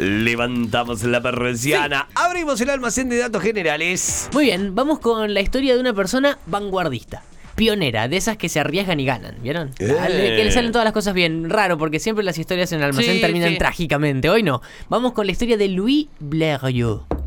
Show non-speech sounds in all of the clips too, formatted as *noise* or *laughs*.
Levantamos la persiana, abrimos el almacén de datos generales. Muy bien, vamos con la historia de una persona vanguardista. Pionera, de esas que se arriesgan y ganan, ¿vieron? Eh. Que le salen todas las cosas bien. Raro, porque siempre las historias en el almacén Sí, terminan sí. trágicamente. Hoy no. Vamos con la historia de Louis Blériot.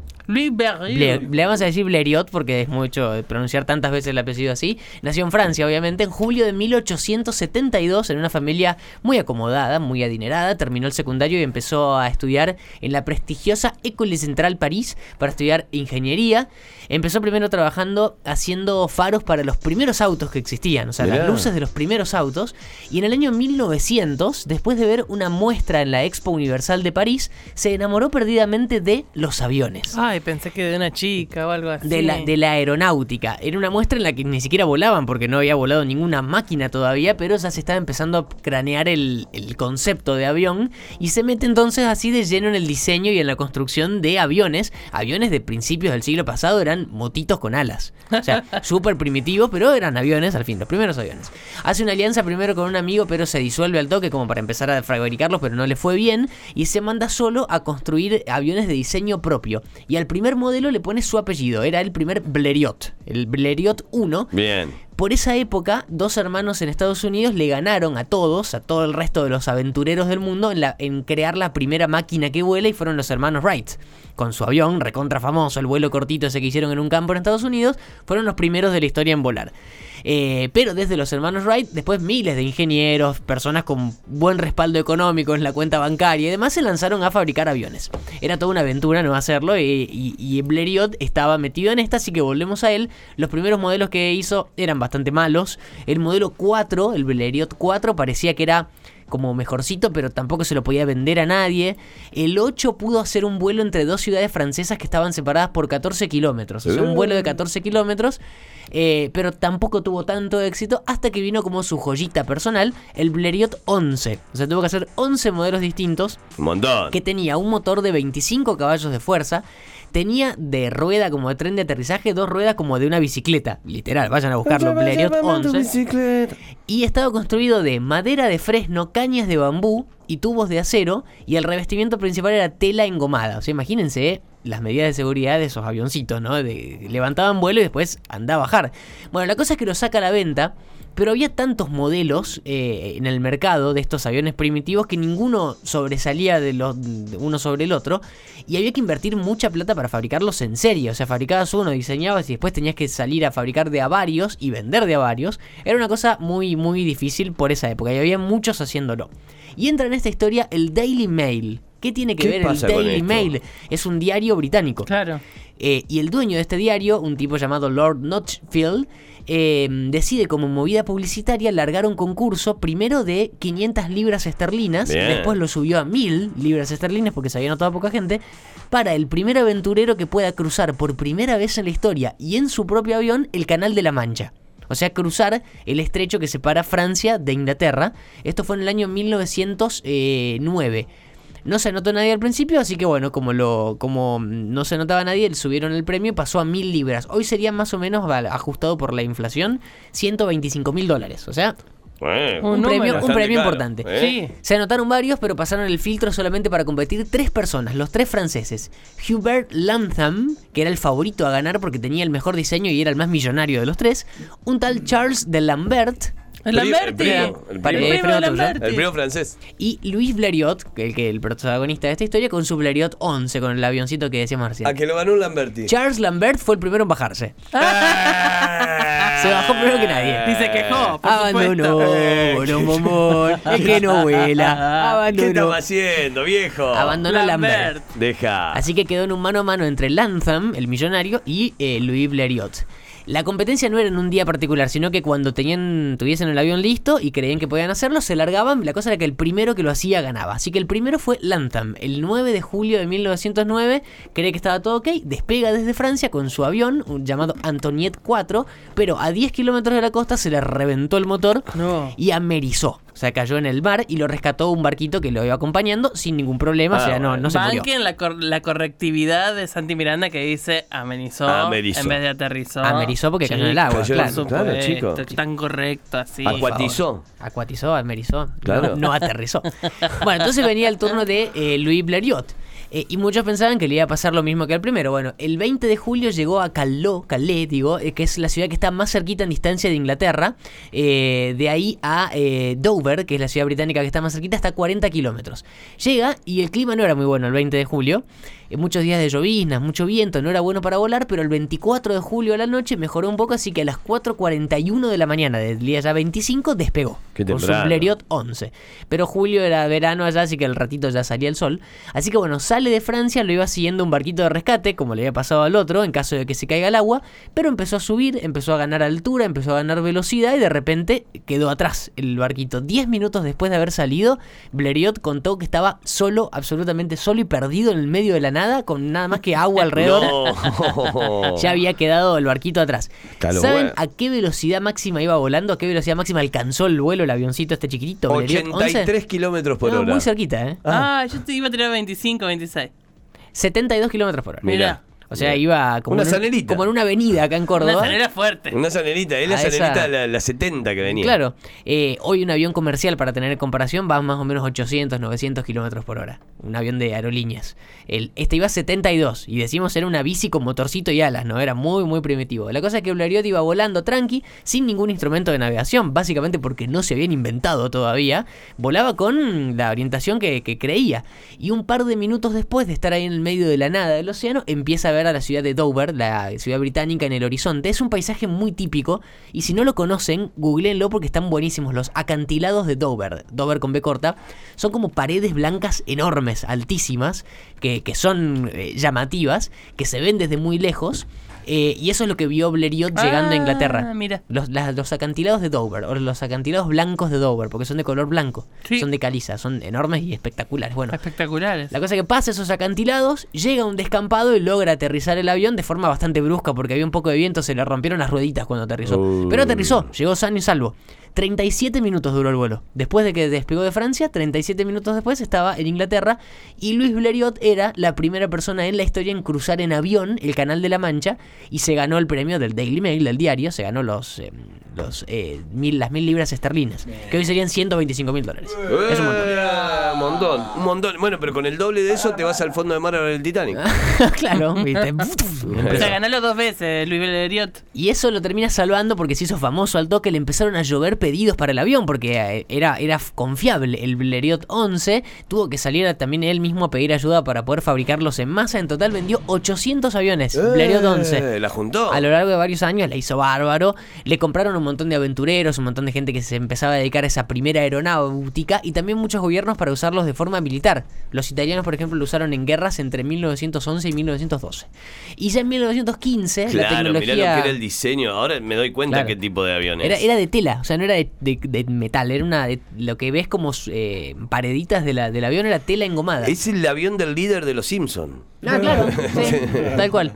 Le vamos a decir Blériot porque es mucho pronunciar tantas veces el apellido así. Nació en Francia, obviamente, en julio de 1872 en una familia muy acomodada, muy adinerada. Terminó el secundario y empezó a estudiar en la prestigiosa École Centrale París para estudiar ingeniería. Empezó primero trabajando haciendo faros para los primeros autos que existían, o sea, Mirá. las luces de los primeros autos. Y en el año 1900, después de ver una muestra en la Expo Universal de París, se enamoró perdidamente de los aviones Ay, pensé que de una chica o algo así. de la, de la aeronáutica. Era una muestra en la que ni siquiera volaban porque no había volado ninguna máquina todavía, pero ya se estaba empezando a cranear el, el concepto de avión y se mete entonces así de lleno en el diseño y en la construcción de aviones. Aviones de principios del siglo pasado eran motitos con alas. O sea, *laughs* súper primitivos, pero eran aviones, al fin, los primeros aviones. Hace una alianza primero con un amigo, pero se disuelve al toque como para empezar a fabricarlos, pero no le fue bien y se manda solo a construir aviones de diseño propio. Y al primer modelo le pone su apellido, era el primer Blériot, el Blériot 1. Bien. Por esa época, dos hermanos en Estados Unidos le ganaron a todos, a todo el resto de los aventureros del mundo, en, la- en crear la primera máquina que vuela y fueron los hermanos Wright. Con su avión, recontra famoso, el vuelo cortito ese que hicieron en un campo en Estados Unidos, fueron los primeros de la historia en volar. Eh, pero desde los hermanos Wright, después miles de ingenieros, personas con buen respaldo económico en la cuenta bancaria y demás se lanzaron a fabricar aviones. Era toda una aventura no hacerlo y, y, y Blériot estaba metido en esta, así que volvemos a él. Los primeros modelos que hizo eran bastante malos. El modelo 4, el Blériot 4, parecía que era como mejorcito, pero tampoco se lo podía vender a nadie. El 8 pudo hacer un vuelo entre dos ciudades francesas que estaban separadas por 14 kilómetros. O sea, un vuelo de 14 kilómetros, eh, pero tampoco tuvo tanto éxito hasta que vino como su joyita personal, el Blériot 11. O sea, tuvo que hacer 11 modelos distintos. Un montón. que tenía un motor de 25 caballos de fuerza, tenía de rueda como de tren de aterrizaje, dos ruedas como de una bicicleta, literal, vayan a buscarlo, Blériot 11, y estaba construido de madera de fresno, cañas de bambú y tubos de acero, y el revestimiento principal era tela engomada, o sea, imagínense eh, las medidas de seguridad de esos avioncitos, ¿no? Levantaban vuelo y después andaba a bajar. Bueno, la cosa es que lo saca a la venta, pero había tantos modelos eh, en el mercado de estos aviones primitivos que ninguno sobresalía de los uno sobre el otro y había que invertir mucha plata para fabricarlos en serie. O sea, fabricabas uno, diseñabas y después tenías que salir a fabricar de a varios y vender de a varios. Era una cosa muy, muy difícil por esa época y había muchos haciéndolo. Y entra en esta historia el Daily Mail. ¿Qué tiene que ¿Qué ver el Daily? Mail? Es un diario británico. Claro. Eh, y el dueño de este diario, un tipo llamado Lord Notchfield, eh, decide como movida publicitaria largar un concurso primero de 500 libras esterlinas, Bien. después lo subió a 1000 libras esterlinas porque se había notado poca gente, para el primer aventurero que pueda cruzar por primera vez en la historia y en su propio avión el Canal de la Mancha. O sea, cruzar el estrecho que separa Francia de Inglaterra. Esto fue en el año 1909. No se anotó nadie al principio, así que bueno, como lo como no se anotaba nadie, le subieron el premio y pasó a mil libras. Hoy sería más o menos ajustado por la inflación 125 mil dólares. O sea, Bueno, un, Un premio, un premio caro, importante. ¿eh? Sí. Se anotaron varios, pero pasaron el filtro solamente para competir tres personas, los tres franceses. Hubert Lantham, que era el favorito a ganar porque tenía el mejor diseño y era el más millonario de los tres. Un tal Charles de Lambert El Lamberti. el primo, el Para- primo. eh, El primo de tuyo. Lamberti. El primo francés. y Louis Blériot, que el, que el protagonista de esta historia, con su Blériot 11, con el avioncito que decíamos recién. A que lo ganó un Lamberti. Charles Lambert fue el primero en bajarse. *laughs* Se bajó primero que nadie. Y se quejó, por Abandonó, supuesto. bueno, momón, *laughs* es que no vuela. ¿Qué estamos Abandonó. haciendo, viejo? Abandonó Lambert. Lambert. Deja. Así que quedó en un mano a mano entre Lantham, el millonario, y eh, Louis Blériot. La competencia no era en un día particular, sino que cuando tenían, tuviesen el avión listo y creían que podían hacerlo, se largaban. La cosa era que el primero que lo hacía ganaba. Así que el primero fue Lantham. El 9 de julio de 1909, cree que estaba todo ok, despega desde Francia con su avión, llamado Antoniette 4, pero a 10 kilómetros de la costa se le reventó el motor No. y amerizó. O sea, cayó en el mar y lo rescató un barquito que lo iba acompañando sin ningún problema. o sea, no, no se murió. Banquen la, cor- la correctividad de Santi Miranda que dice amenizó, Amerizó. en vez de aterrizó. Amerizó porque cayó en el agua, Cayó claro. Claro, chico. Tan correcto así. Acuatizó. Acuatizó, amerizó. Claro. No, no aterrizó. *laughs* bueno, entonces venía el turno de eh, Louis Blériot. Eh, y muchos pensaban que le iba a pasar lo mismo que al primero. Bueno, el 20 de julio llegó a Calais, Calais digo, eh, que es la ciudad que está más cerquita en distancia de Inglaterra. Eh, de ahí a Dover, que es la ciudad británica que está más cerquita, está a 40 kilómetros. Llega y el clima no era muy bueno el 20 de julio. Eh, muchos días de lloviznas, mucho viento, no era bueno para volar, pero el 24 de julio a la noche mejoró un poco, así que a las 4.41 de la mañana del día ya 25 despegó. Qué con su. Blériot 11. Pero julio era verano allá, así que al ratito ya salía el sol. Así que bueno, sale de Francia, lo iba siguiendo un barquito de rescate, como le había pasado al otro, en caso de que se caiga el agua, pero empezó a subir, empezó a ganar altura, empezó a ganar velocidad y de repente quedó atrás el barquito. Diez minutos después de haber salido, Blériot contó que estaba solo, absolutamente solo y perdido en el medio de la nada, con nada más que agua *laughs* alrededor. No. *laughs* Ya había quedado el barquito atrás. Calo, ¿Saben bueno. a qué velocidad máxima iba volando? ¿A qué velocidad máxima alcanzó el vuelo el avioncito este chiquitito? Blériot 11? 83 kilómetros por No, hora. muy cerquita, ¿eh? Ah, yo te iba a tirar 25, 26. 72 kilómetros por hora. Mirá. O sea, iba como, Una en un- zanelita. como en una avenida acá en Una Córdoba. zanera fuerte. Una sanerita, es la sanerita la, la 70 que venía. Claro, eh, hoy un avión comercial, para tener comparación, va más o menos 800, 900 kilómetros por hora. Un avión de aerolíneas. El, este iba a 72 y decimos era una bici con motorcito y alas, ¿no? Era muy, muy primitivo. La cosa es que Blériot iba volando tranqui, sin ningún instrumento de navegación, básicamente porque no se habían inventado todavía. Volaba con la orientación que, que creía. Y un par de minutos después de estar ahí en el medio de la nada del océano, empieza a ver a la ciudad de Dover, la ciudad británica en el horizonte. Es un paisaje muy típico y si no lo conocen, googleenlo porque están buenísimos. Los acantilados de Dover, Dover con B corta, son como paredes blancas enormes, altísimas, que, que son eh, llamativas, que se ven desde muy lejos. Eh, y eso es lo que vio Blériot llegando a Ah, Inglaterra. mira. Los, las- los acantilados de Dover, o los acantilados blancos de Dover, porque son de color blanco, Sí. son de caliza, son enormes y espectaculares. Bueno, Espectaculares. la cosa es que pasa esos acantilados, llega un descampado y logra aterrizar el avión de forma bastante brusca porque había un poco de viento, se le rompieron las rueditas cuando aterrizó. Uh. Pero aterrizó, llegó sano y salvo. 37 minutos duró el vuelo. Después de que despegó de Francia, 37 minutos después estaba en Inglaterra y Luis Blériot era la primera persona en la historia en cruzar en avión el Canal de la Mancha y se ganó el premio del Daily Mail, del diario, se ganó los, eh, los, eh, mil, las mil libras esterlinas, que hoy serían 125 mil dólares. Es un montón. Eh, un montón. Un montón. Bueno, pero con el doble de eso te vas al fondo de mar a ver el Titanic. *laughs* claro, ¿viste? *laughs* O sea, ganalo dos veces Luis Blériot. Y eso lo termina salvando porque se hizo famoso al toque, le empezaron a llover pedidos para el avión porque eh, era, era confiable. El Blériot 11 tuvo que salir a- también él mismo a pedir ayuda para poder fabricarlos en masa. En total vendió 800 aviones. Blériot 11. Eh, La juntó. A lo largo de varios años la hizo bárbaro. Le compraron un montón de aventureros, un montón de gente que se empezaba a dedicar a esa primera aeronáutica y también muchos gobiernos para usarlos de forma militar. Los italianos, por ejemplo, lo usaron en guerras entre 1911 y 1912. Y ya en 1915 la Claro, mirá tecnología lo que era el diseño. Ahora me doy cuenta Claro. qué tipo de aviones. era, era de tela, o sea, no era de, de- de metal, era una de, lo que ves como eh, pareditas de la, del avión era tela engomada. Es el avión del líder de los Simpson. Ah, claro, *laughs* sí, tal cual.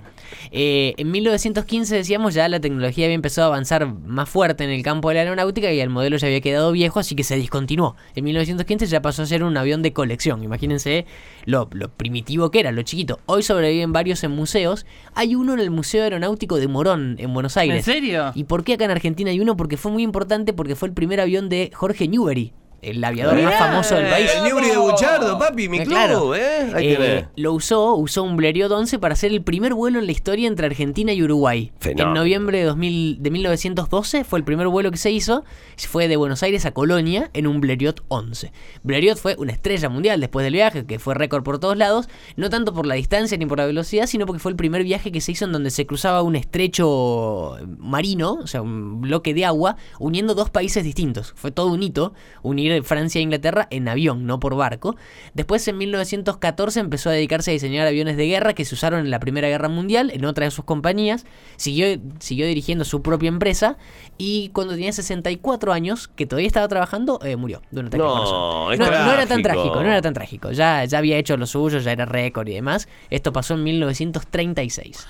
Eh, en 1915 decíamos ya la tecnología había empezado a avanzar más fuerte en el campo de la aeronáutica y el modelo ya había quedado viejo, así que se discontinuó. En 1915 ya pasó a ser un avión de colección. Imagínense lo, lo primitivo que era, lo chiquito. Hoy sobreviven varios en museos. Hay uno en el Museo Aeronáutico de Morón, en Buenos ¿En Aires. serio? ¿Y por qué acá en Argentina hay uno? Porque fue muy importante, porque fue el primer avión de Jorge Newbery, el aviador más famoso del país. El Newbery de Buchardo, papi, mi Eh, club, claro. ¿eh? Ahí Eh, tenés. lo usó, usó un Blériot 11 para hacer el primer vuelo en la historia entre Argentina y Uruguay. Fenómeno. En noviembre de, 2000 de 1912 fue el primer vuelo que se hizo. Fue de Buenos Aires a Colonia en un Blériot 11. Blériot fue una estrella mundial después del viaje, que fue récord por todos lados, no tanto por la distancia ni por la velocidad, sino porque fue el primer viaje que se hizo en donde se cruzaba un estrecho marino, o sea, un bloque de agua, uniendo dos países distintos. Fue todo un hito unir Francia e Inglaterra en avión, no por barco. Después, en 1914, empezó a dedicarse a diseñar aviones de guerra que se usaron en la Primera Guerra Mundial, en otra de sus compañías. Siguió, siguió dirigiendo su propia empresa y cuando tenía 64 años, que todavía estaba trabajando, eh, murió de un ataque No, no, no era tan trágico. trágico, no era tan trágico. Ya, ya había hecho lo suyo, ya era récord y demás. Esto pasó en 1936.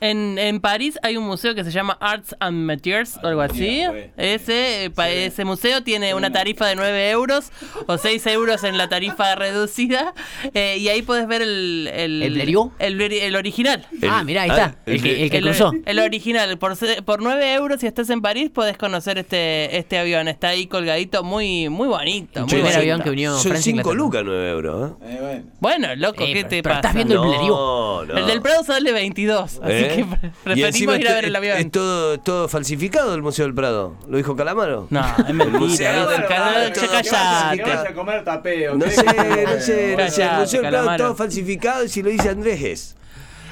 En, en París hay un museo que se llama Arts and Materials o algo así. mira, pues. Ese, eh, pa- ese museo tiene una tarifa de 9 euros o 6 euros en la tarifa *laughs* reducida. eh, y ahí puedes ver el. ¿El, ¿El? El, el original. ah, mira, ahí está. El, que, el que cruzó. el original. Por, se- por 9 euros, si estás en París, puedes conocer este, este avión. Está ahí colgadito, muy, muy bonito. Muy primer avión que unió Son Francia e 5 Inglaterra. lucas 9 euros. ¿eh? Eh, bueno. Bueno, loco, Eh, ¿qué pero- te pero pasa? estás viendo el Blériot. No, no. El del Prado sale 22. Así ¿Eh? Y encima ir a es- ver el avión. Es todo, todo falsificado el Museo del Prado. ¿Lo dijo Calamaro? No, es El mentira. museo del Ca- Prado, ya todo callate. a comer tapeo. No sé, no sé, no sé. El Museo del Prado todo falsificado y si lo dice Andrés es.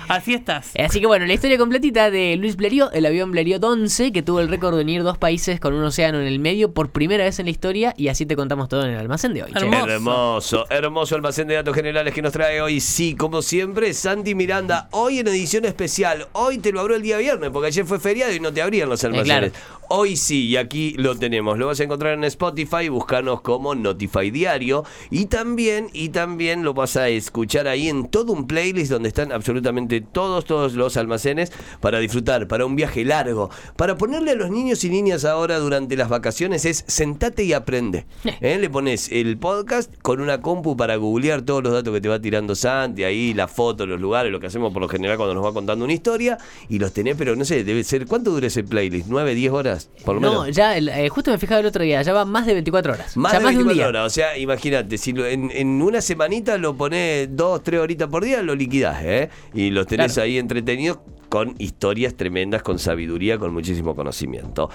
Así estás. Eh, Así que bueno, la historia completita de Luis Blériot, el avión Blériot 11, que tuvo el récord de unir dos países con un océano en el medio por primera vez en la historia, y así te contamos todo en el almacén de hoy. Hermoso. Hermoso, hermoso almacén de datos generales que nos trae hoy. Sí, como siempre, Santi Miranda, hoy en edición especial. Hoy te lo abrió el día viernes, porque ayer fue feriado y no te abrían los almacenes. Hoy sí, y aquí lo tenemos. Lo vas a encontrar en Spotify, buscanos como Notify Diario. Y también, y también lo vas a escuchar ahí en todo un playlist donde están absolutamente todos, todos los almacenes para disfrutar, para un viaje largo. Para ponerle a los niños y niñas ahora durante las vacaciones es sentate y aprende. ¿Eh? Le pones el podcast con una compu para googlear todos los datos que te va tirando Santi, ahí la foto, los lugares, lo que hacemos por lo general cuando nos va contando una historia. Y los tenés, pero no sé, debe ser. ¿Cuánto dura ese playlist? ¿9, 10 horas? Por lo No, menos. ya, el- eh, justo me fijaba el otro día, ya va más de 24 horas. Más ya de más de un 24 día. horas, o sea, imagínate, si lo- en, en una semanita lo ponés 2, 3 horitas por día, lo liquidás, ¿eh? Y los tenés Claro. ahí entretenidos con historias tremendas, con sabiduría, con muchísimo conocimiento.